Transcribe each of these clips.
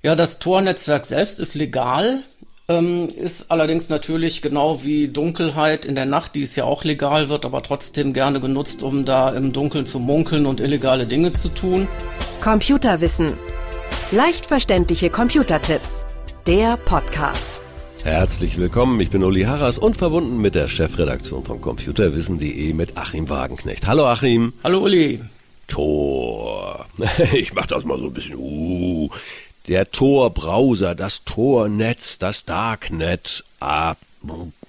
Ja, das Tor-Netzwerk selbst ist legal, ähm, ist allerdings natürlich genau wie Dunkelheit in der Nacht, die es ja auch legal wird, aber trotzdem gerne genutzt, um da im Dunkeln zu munkeln und illegale Dinge zu tun. Computerwissen. Leicht verständliche Computertipps. Der Podcast. Herzlich willkommen, ich bin Uli Harras und verbunden mit der Chefredaktion von computerwissen.de mit Achim Wagenknecht. Hallo Achim. Hallo Uli. Tor. Ich mach das mal so ein bisschen. Uh, der Tor-Browser, das Tor-Netz, das Darknet. Ah,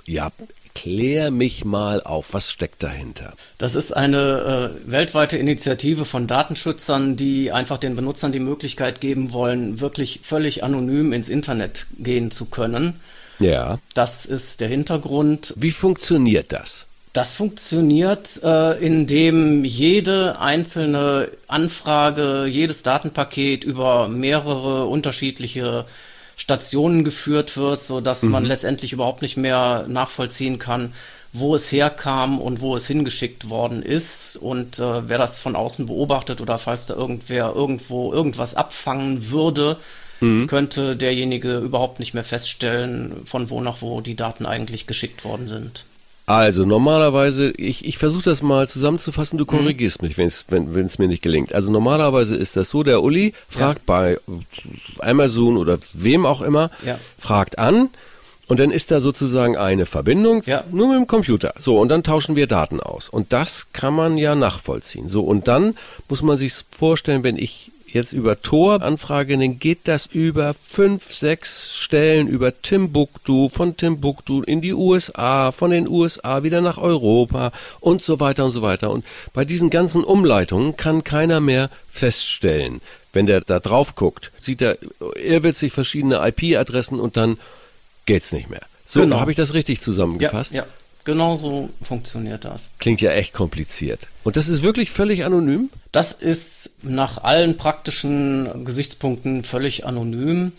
ja, klär mich mal auf, was steckt dahinter? Das ist eine äh, weltweite Initiative von Datenschützern, die einfach den Benutzern die Möglichkeit geben wollen, wirklich völlig anonym ins Internet gehen zu können. Ja. Das ist der Hintergrund. Wie funktioniert das? Das funktioniert, äh, indem jede einzelne Anfrage, jedes Datenpaket über mehrere unterschiedliche Stationen geführt wird, so dass mhm. man letztendlich überhaupt nicht mehr nachvollziehen kann, wo es herkam und wo es hingeschickt worden ist und äh, wer das von außen beobachtet oder falls da irgendwer irgendwo irgendwas abfangen würde, mhm. könnte derjenige überhaupt nicht mehr feststellen, von wo nach wo die Daten eigentlich geschickt worden sind. Also normalerweise, ich, ich versuche das mal zusammenzufassen, du korrigierst mhm. mich, wenn's, wenn es mir nicht gelingt. Also normalerweise ist das so, der Uli fragt ja. bei Amazon oder wem auch immer, ja. fragt an und dann ist da sozusagen eine Verbindung, ja. nur mit dem Computer. So, und dann tauschen wir Daten aus. Und das kann man ja nachvollziehen. So, und dann muss man sich vorstellen, wenn ich jetzt über Tor anfrage, dann geht das über fünf, sechs Stellen über Timbuktu, von Timbuktu in die USA, von den USA wieder nach Europa und so weiter und so weiter. Und bei diesen ganzen Umleitungen kann keiner mehr feststellen, wenn der da drauf guckt, sieht er irrwitzig verschiedene IP-Adressen und dann geht's nicht mehr. So, genau. habe ich das richtig zusammengefasst? Ja, ja. Genau so funktioniert das. Klingt ja echt kompliziert. Und das ist wirklich völlig anonym? Das ist nach allen praktischen Gesichtspunkten völlig anonym.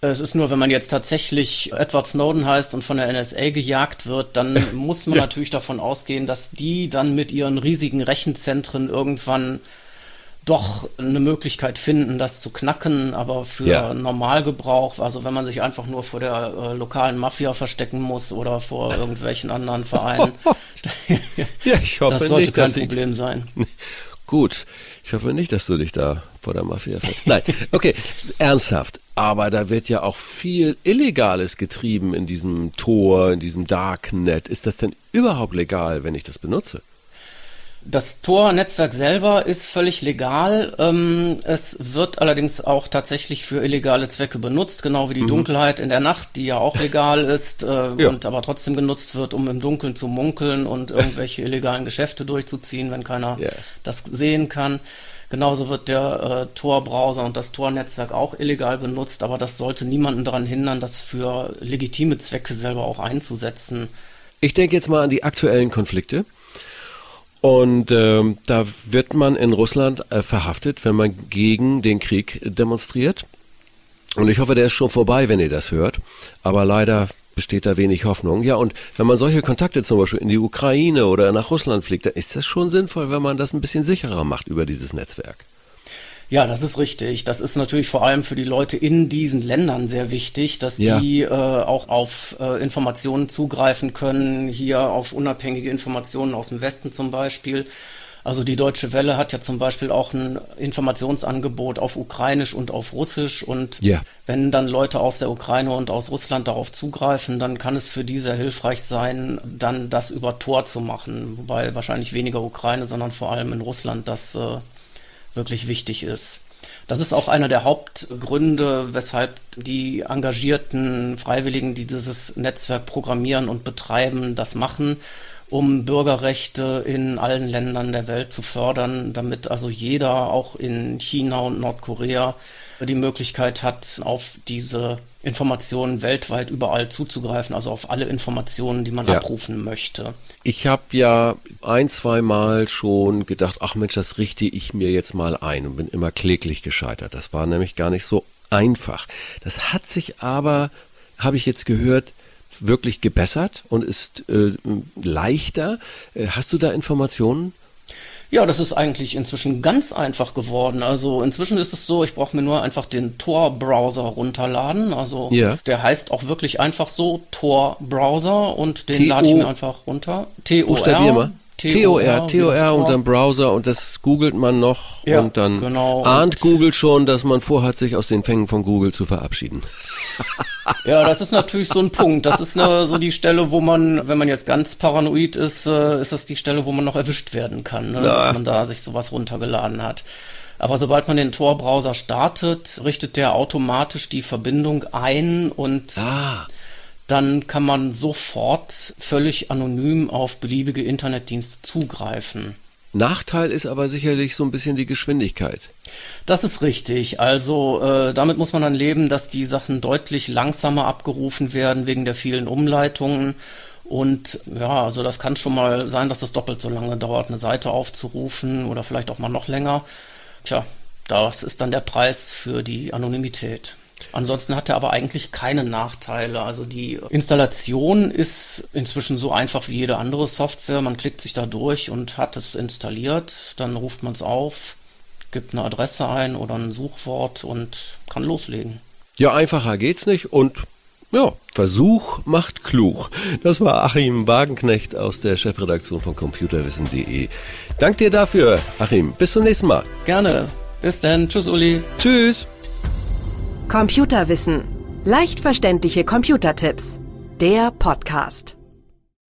Es ist nur, wenn man jetzt tatsächlich Edward Snowden heißt und von der NSA gejagt wird, dann muss man ja. natürlich davon ausgehen, dass die dann mit ihren riesigen Rechenzentren irgendwann doch eine Möglichkeit finden, das zu knacken, aber für ja. Normalgebrauch, also wenn man sich einfach nur vor der äh, lokalen Mafia verstecken muss oder vor irgendwelchen anderen Vereinen, ja, ich hoffe das sollte nicht, kein Problem sein. Gut, ich hoffe nicht, dass du dich da vor der Mafia fährst. Nein, okay, ernsthaft. Aber da wird ja auch viel Illegales getrieben in diesem Tor, in diesem Darknet. Ist das denn überhaupt legal, wenn ich das benutze? Das Tor-Netzwerk selber ist völlig legal. Ähm, es wird allerdings auch tatsächlich für illegale Zwecke benutzt, genau wie die mhm. Dunkelheit in der Nacht, die ja auch legal ist äh, ja. und aber trotzdem genutzt wird, um im Dunkeln zu munkeln und irgendwelche illegalen Geschäfte durchzuziehen, wenn keiner yeah. das sehen kann. Genauso wird der äh, Tor-Browser und das Tor-Netzwerk auch illegal benutzt, aber das sollte niemanden daran hindern, das für legitime Zwecke selber auch einzusetzen. Ich denke jetzt mal an die aktuellen Konflikte. Und ähm, da wird man in Russland äh, verhaftet, wenn man gegen den Krieg demonstriert. Und ich hoffe, der ist schon vorbei, wenn ihr das hört. Aber leider besteht da wenig Hoffnung. Ja, und wenn man solche Kontakte zum Beispiel in die Ukraine oder nach Russland fliegt, dann ist das schon sinnvoll, wenn man das ein bisschen sicherer macht über dieses Netzwerk. Ja, das ist richtig. Das ist natürlich vor allem für die Leute in diesen Ländern sehr wichtig, dass ja. die äh, auch auf äh, Informationen zugreifen können, hier auf unabhängige Informationen aus dem Westen zum Beispiel. Also die Deutsche Welle hat ja zum Beispiel auch ein Informationsangebot auf Ukrainisch und auf Russisch. Und ja. wenn dann Leute aus der Ukraine und aus Russland darauf zugreifen, dann kann es für die sehr hilfreich sein, dann das über Tor zu machen. Wobei wahrscheinlich weniger Ukraine, sondern vor allem in Russland das äh, wirklich wichtig ist. Das ist auch einer der Hauptgründe, weshalb die engagierten Freiwilligen, die dieses Netzwerk programmieren und betreiben, das machen, um Bürgerrechte in allen Ländern der Welt zu fördern, damit also jeder, auch in China und Nordkorea, die Möglichkeit hat, auf diese Informationen weltweit überall zuzugreifen, also auf alle Informationen, die man ja. abrufen möchte. Ich habe ja ein, zwei Mal schon gedacht, ach Mensch, das richte ich mir jetzt mal ein und bin immer kläglich gescheitert. Das war nämlich gar nicht so einfach. Das hat sich aber, habe ich jetzt gehört, wirklich gebessert und ist äh, leichter. Äh, hast du da Informationen? Ja, das ist eigentlich inzwischen ganz einfach geworden. Also inzwischen ist es so, ich brauche mir nur einfach den Tor-Browser runterladen. Also ja. der heißt auch wirklich einfach so Tor-Browser und den lade ich mir einfach runter. T-O-R. TOR, TOR und dann Browser und das googelt man noch ja, und dann genau. ahnt Google schon, dass man vorhat, sich aus den Fängen von Google zu verabschieden. Ja, das ist natürlich so ein Punkt. Das ist eine, so die Stelle, wo man, wenn man jetzt ganz paranoid ist, äh, ist das die Stelle, wo man noch erwischt werden kann, ne? dass man da sich sowas runtergeladen hat. Aber sobald man den Tor-Browser startet, richtet der automatisch die Verbindung ein und ah dann kann man sofort völlig anonym auf beliebige Internetdienste zugreifen. Nachteil ist aber sicherlich so ein bisschen die Geschwindigkeit. Das ist richtig. Also äh, damit muss man dann leben, dass die Sachen deutlich langsamer abgerufen werden wegen der vielen Umleitungen. Und ja, also das kann schon mal sein, dass es doppelt so lange dauert, eine Seite aufzurufen oder vielleicht auch mal noch länger. Tja, das ist dann der Preis für die Anonymität. Ansonsten hat er aber eigentlich keine Nachteile. Also die Installation ist inzwischen so einfach wie jede andere Software. Man klickt sich da durch und hat es installiert. Dann ruft man es auf, gibt eine Adresse ein oder ein Suchwort und kann loslegen. Ja, einfacher geht's nicht und ja, Versuch macht klug. Das war Achim Wagenknecht aus der Chefredaktion von computerwissen.de. Dank dir dafür, Achim. Bis zum nächsten Mal. Gerne. Bis dann. Tschüss, Uli. Tschüss. Computerwissen. Leicht verständliche Computertipps. Der Podcast.